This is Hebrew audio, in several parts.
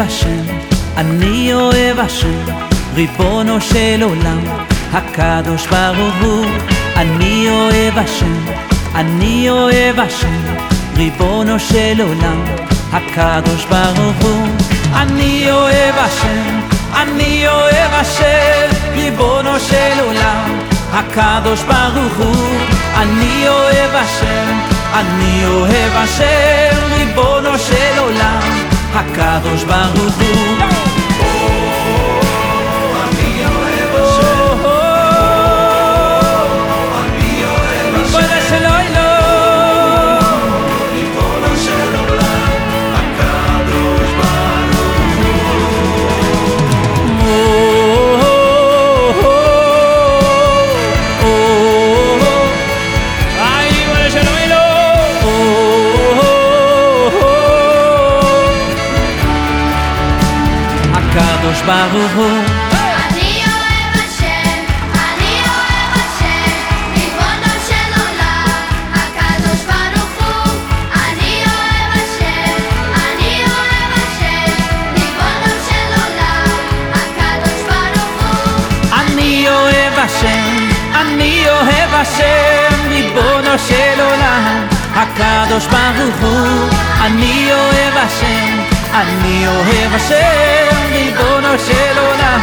השם, אני אוהב השם, ריבונו של עולם, הקדוש ברוך הוא. אני אוהב השם, אני אוהב השם, ריבונו של עולם, הקדוש ברוך הוא. אני אוהב השם, אני אוהב השם, ריבונו של עולם, הקדוש ברוך הוא. אני אוהב השם, אני אוהב השם, ריבונו של עולם, parados barros do הקדוש ברוך הוא אני אוהב השם, אני אוהב השם, ריבונו של עולם, הקדוש ברוך הוא. אני אוהב השם, אני אוהב השם, ריבונו של עולם, הקדוש ברוך הוא. אני אוהב השם, אני אוהב השם, ריבונו של עולם, הקדוש ברוך הוא. אני אוהב השם, אני אוהב השם, ריבונו של עולם.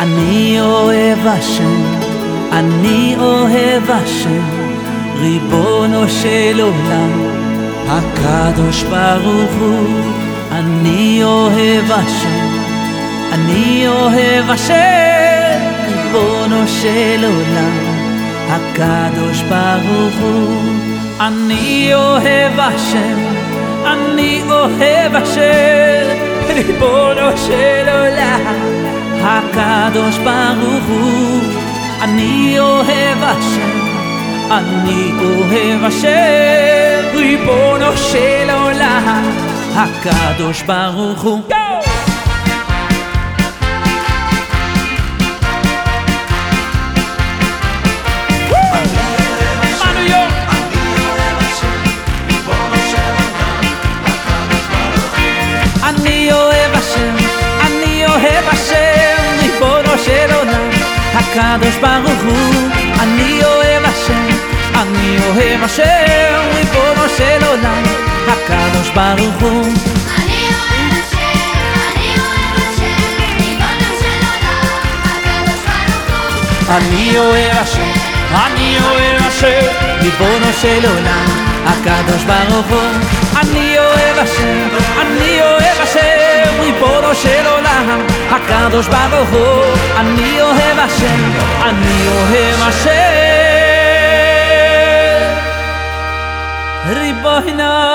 אני אוהב השם, אני אוהב השם, ריבונו של עולם, הקדוש ברוך הוא. אני אוהב השם, אני אוהב השם, ריבונו של עולם, הקדוש ברוך הוא. אני אוהב השם, אני אוהב השם, ריבונו של עולם, הקדוש ברוך הוא. אני אוהב השם, אני אוהב השם, ריבונו של עולם, הקדוש ברוך הוא. אני אוהב השם, ריבונו של עולם, הקדוש ברוך הוא. אני אוהב השם, אני אוהב השם, ריבונו של עולם, הקדוש ברוך הוא. אני אוהב השם, אני אוהב השם, ריבונו של עולם, הקדוש ברוך הוא. אני אוהב השם, אני אוהב השם, Allah'ına